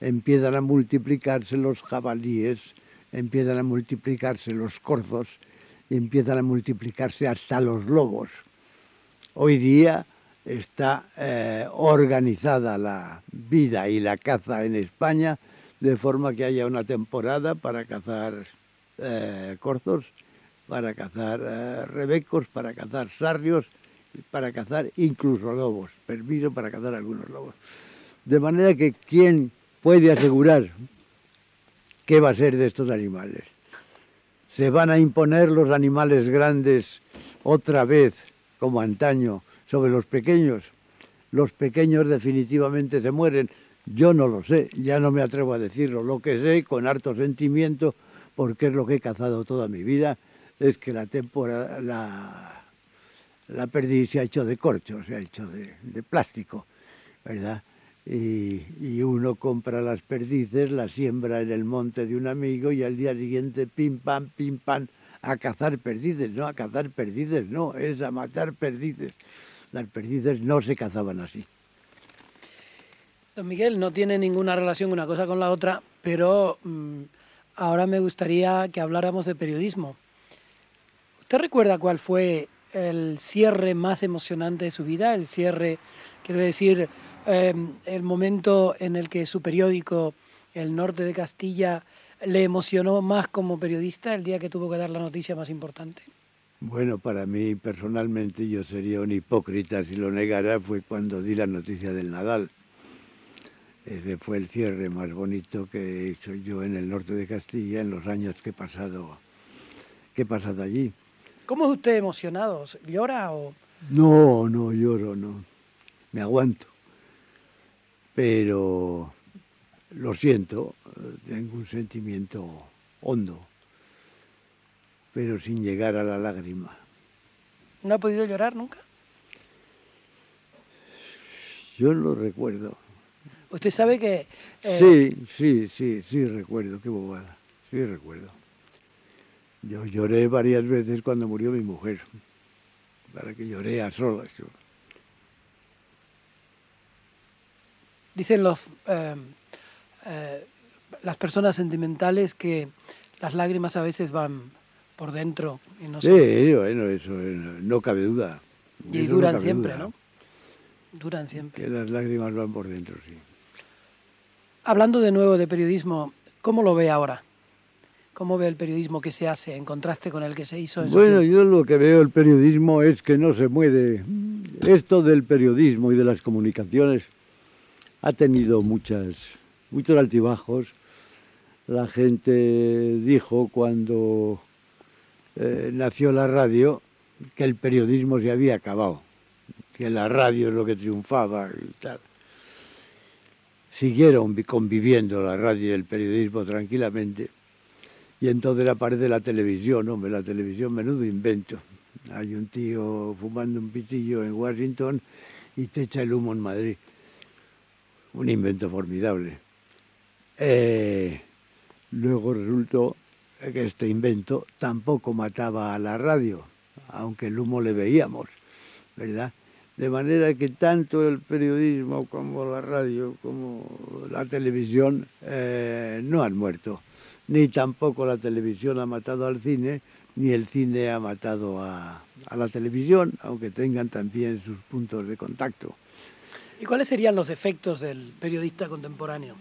empiezan a multiplicarse los jabalíes, empiezan a multiplicarse los corzos empiezan a multiplicarse hasta los lobos. Hoy día está eh, organizada la vida y la caza en España de forma que haya una temporada para cazar eh, corzos, para cazar eh, rebecos, para cazar sarrios, para cazar incluso lobos, permiso para cazar algunos lobos. De manera que quién puede asegurar qué va a ser de estos animales. Se van a imponer los animales grandes otra vez, como antaño, sobre los pequeños. Los pequeños definitivamente se mueren. Yo no lo sé, ya no me atrevo a decirlo. Lo que sé con harto sentimiento, porque es lo que he cazado toda mi vida, es que la temporada, la, perdiz se ha hecho de corcho, se ha hecho de, de plástico, ¿verdad? Y, y, uno compra las perdices, las siembra en el monte de un amigo y al día siguiente pim pam, pim pam, a cazar perdices, no, a cazar perdices, no, es a matar perdices. Las perdices no se cazaban así. Don Miguel, no tiene ninguna relación una cosa con la otra, pero mmm, ahora me gustaría que habláramos de periodismo. ¿Usted recuerda cuál fue el cierre más emocionante de su vida? El cierre, quiero decir, eh, el momento en el que su periódico, El Norte de Castilla, le emocionó más como periodista el día que tuvo que dar la noticia más importante. Bueno, para mí personalmente yo sería un hipócrita si lo negara, fue cuando di la noticia del Nadal. Ese fue el cierre más bonito que he hecho yo en el norte de Castilla en los años que he pasado, que he pasado allí. ¿Cómo es usted emocionado? ¿Llora o...? No, no lloro, no. Me aguanto. Pero lo siento, tengo un sentimiento hondo, pero sin llegar a la lágrima. ¿No ha podido llorar nunca? Yo lo recuerdo. Usted sabe que... Eh... Sí, sí, sí, sí recuerdo, qué bobada, sí recuerdo. Yo lloré varias veces cuando murió mi mujer, para que lloré a solas. Dicen los, eh, eh, las personas sentimentales que las lágrimas a veces van por dentro. Y no sí, sé. bueno, eso no cabe duda. Y eso duran no siempre, duda. ¿no? Duran siempre. Que las lágrimas van por dentro, sí. Hablando de nuevo de periodismo, ¿cómo lo ve ahora? ¿Cómo ve el periodismo que se hace en contraste con el que se hizo en Bueno, yo lo que veo el periodismo es que no se muere. Esto del periodismo y de las comunicaciones ha tenido muchas, muchos altibajos. La gente dijo cuando eh, nació la radio que el periodismo se había acabado, que la radio es lo que triunfaba. Siguieron vi- conviviendo la radio y el periodismo tranquilamente. Y entonces aparece la televisión, hombre, la televisión, menudo invento. Hay un tío fumando un pitillo en Washington y te echa el humo en Madrid. Un invento formidable. Eh, luego resultó este invento tampoco mataba a la radio, aunque el humo le veíamos, ¿verdad? De manera que tanto el periodismo como la radio, como la televisión, eh, no han muerto. Ni tampoco la televisión ha matado al cine, ni el cine ha matado a, a la televisión, aunque tengan también sus puntos de contacto. ¿Y cuáles serían los efectos del periodista contemporáneo?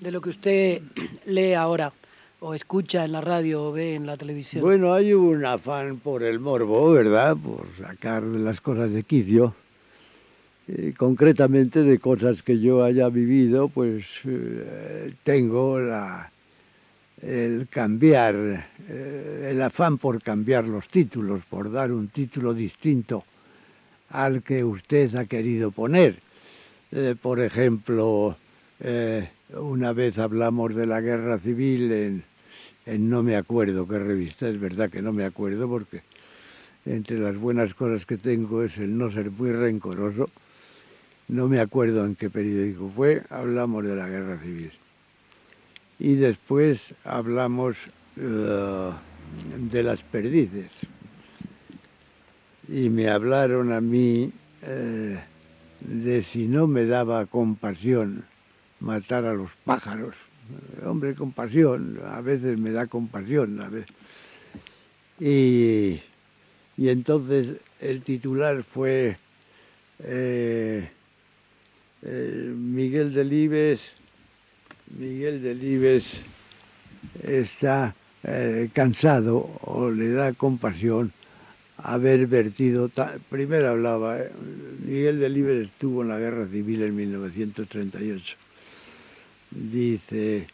De lo que usted <clears throat> lee ahora, o escucha en la radio, o ve en la televisión. Bueno, hay un afán por el morbo, ¿verdad? Por sacar las cosas de quicio. Eh, concretamente de cosas que yo haya vivido, pues eh, tengo la, el cambiar, eh, el afán por cambiar los títulos, por dar un título distinto al que usted ha querido poner. Eh, por ejemplo, eh, una vez hablamos de la guerra civil en, en no me acuerdo qué revista, es verdad que no me acuerdo porque entre las buenas cosas que tengo es el no ser muy rencoroso. No me acuerdo en qué periódico fue, hablamos de la guerra civil. Y después hablamos eh, de las perdices. Y me hablaron a mí eh, de si no me daba compasión matar a los pájaros. Eh, Hombre, compasión, a veces me da compasión, a veces. Y, y entonces el titular fue eh, eh, Miguel Delibes, Miguel Delibes está eh, cansado o le da compasión haber vertido, primero hablaba, eh, Miguel Delibes estuvo en la guerra civil en 1938. Dice,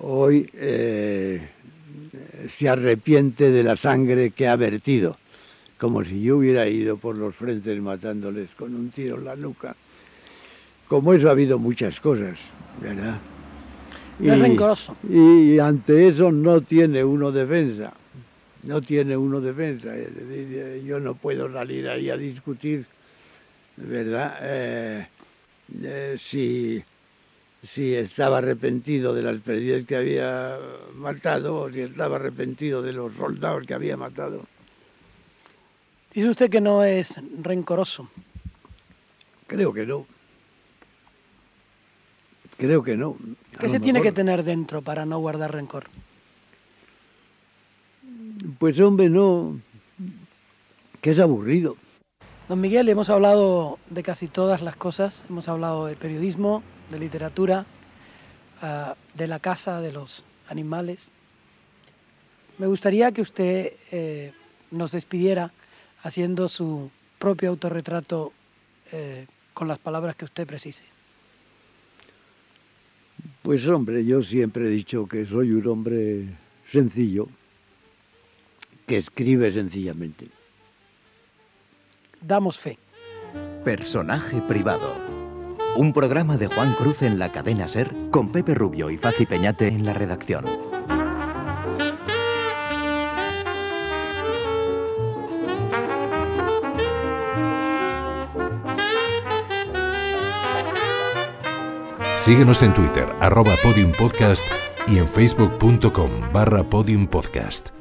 hoy eh, se arrepiente de la sangre que ha vertido, como si yo hubiera ido por los frentes matándoles con un tiro en la nuca. Como eso ha habido muchas cosas, ¿verdad? No es rencoroso. y ante eso no tiene uno defensa, no tiene uno defensa. Es decir, eh, yo no puedo salir ahí a discutir, ¿verdad? Eh, eh, si, si estaba arrepentido de las pérdidas que había matado o si estaba arrepentido de los soldados que había matado. Dice usted que no es rencoroso. Creo que no. Creo que no. A ¿Qué se tiene que tener dentro para no guardar rencor? Pues hombre, no. Que es aburrido. Don Miguel, hemos hablado de casi todas las cosas. Hemos hablado de periodismo, de literatura, ah, de la casa, de los animales. Me gustaría que usted eh, nos despidiera haciendo su propio autorretrato eh, con las palabras que usted precise. Pues hombre, yo siempre he dicho que soy un hombre sencillo, que escribe sencillamente. Damos fe. Personaje privado. Un programa de Juan Cruz en la cadena Ser con Pepe Rubio y Faci Peñate en la redacción. Síguenos en Twitter, arroba podiumpodcast y en facebook.com barra podiumpodcast.